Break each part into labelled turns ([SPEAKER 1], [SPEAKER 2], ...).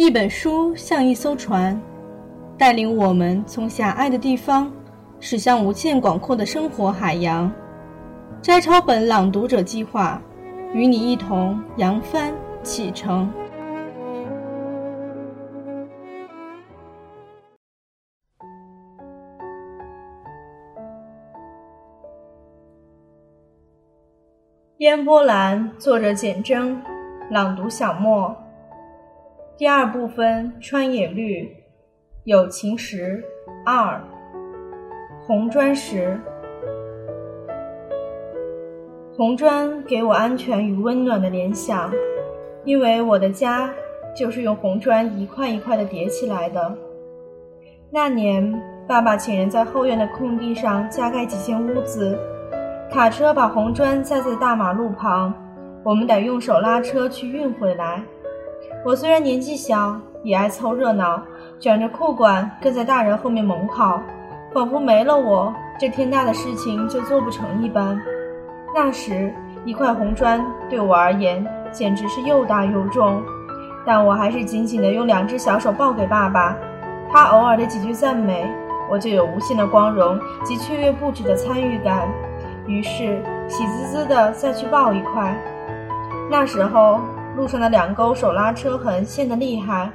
[SPEAKER 1] 一本书像一艘船，带领我们从狭隘的地方驶向无限广阔的生活海洋。摘抄本朗读者计划，与你一同扬帆启程。烟波兰，作者简真，朗读小莫。第二部分，川野绿，友情石二，红砖石。红砖给我安全与温暖的联想，因为我的家就是用红砖一块一块的叠起来的。那年，爸爸请人在后院的空地上加盖几间屋子。卡车把红砖栽在大马路旁，我们得用手拉车去运回来。我虽然年纪小，也爱凑热闹，卷着裤管跟在大人后面猛跑，仿佛没了我，这天大的事情就做不成一般。那时，一块红砖对我而言简直是又大又重，但我还是紧紧地用两只小手抱给爸爸。他偶尔的几句赞美，我就有无限的光荣及雀跃不止的参与感。于是，喜滋滋的再去抱一块。那时候，路上的两沟手拉车痕陷得厉害，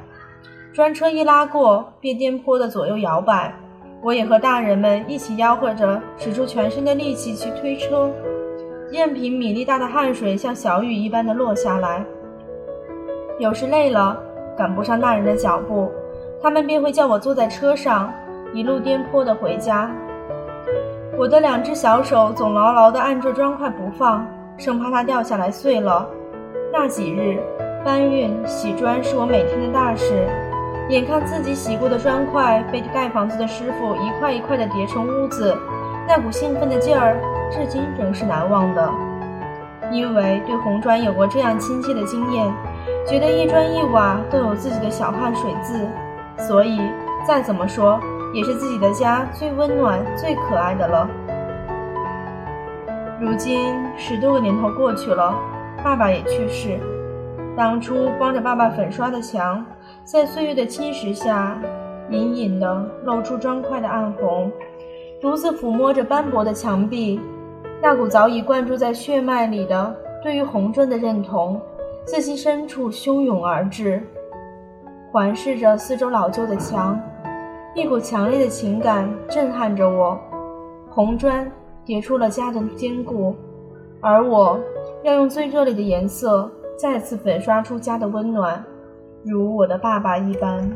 [SPEAKER 1] 专车一拉过，便颠簸的左右摇摆。我也和大人们一起吆喝着，使出全身的力气去推车，任凭米粒大的汗水像小雨一般的落下来。有时累了，赶不上大人的脚步，他们便会叫我坐在车上，一路颠簸的回家。我的两只小手总牢牢地按住砖块不放，生怕它掉下来碎了。那几日，搬运、洗砖是我每天的大事。眼看自己洗过的砖块被盖房子的师傅一块一块地叠成屋子，那股兴奋的劲儿，至今仍是难忘的。因为对红砖有过这样亲切的经验，觉得一砖一瓦都有自己的小汗水渍，所以再怎么说。也是自己的家最温暖、最可爱的了。如今十多个年头过去了，爸爸也去世。当初帮着爸爸粉刷的墙，在岁月的侵蚀下，隐隐的露出砖块的暗红。独自抚摸着斑驳的墙壁，那股早已灌注在血脉里的对于红砖的认同，自心深处汹涌而至，环视着四周老旧的墙。一股强烈的情感震撼着我，红砖叠出了家的坚固，而我要用最热烈的颜色再次粉刷出家的温暖，如我的爸爸一般。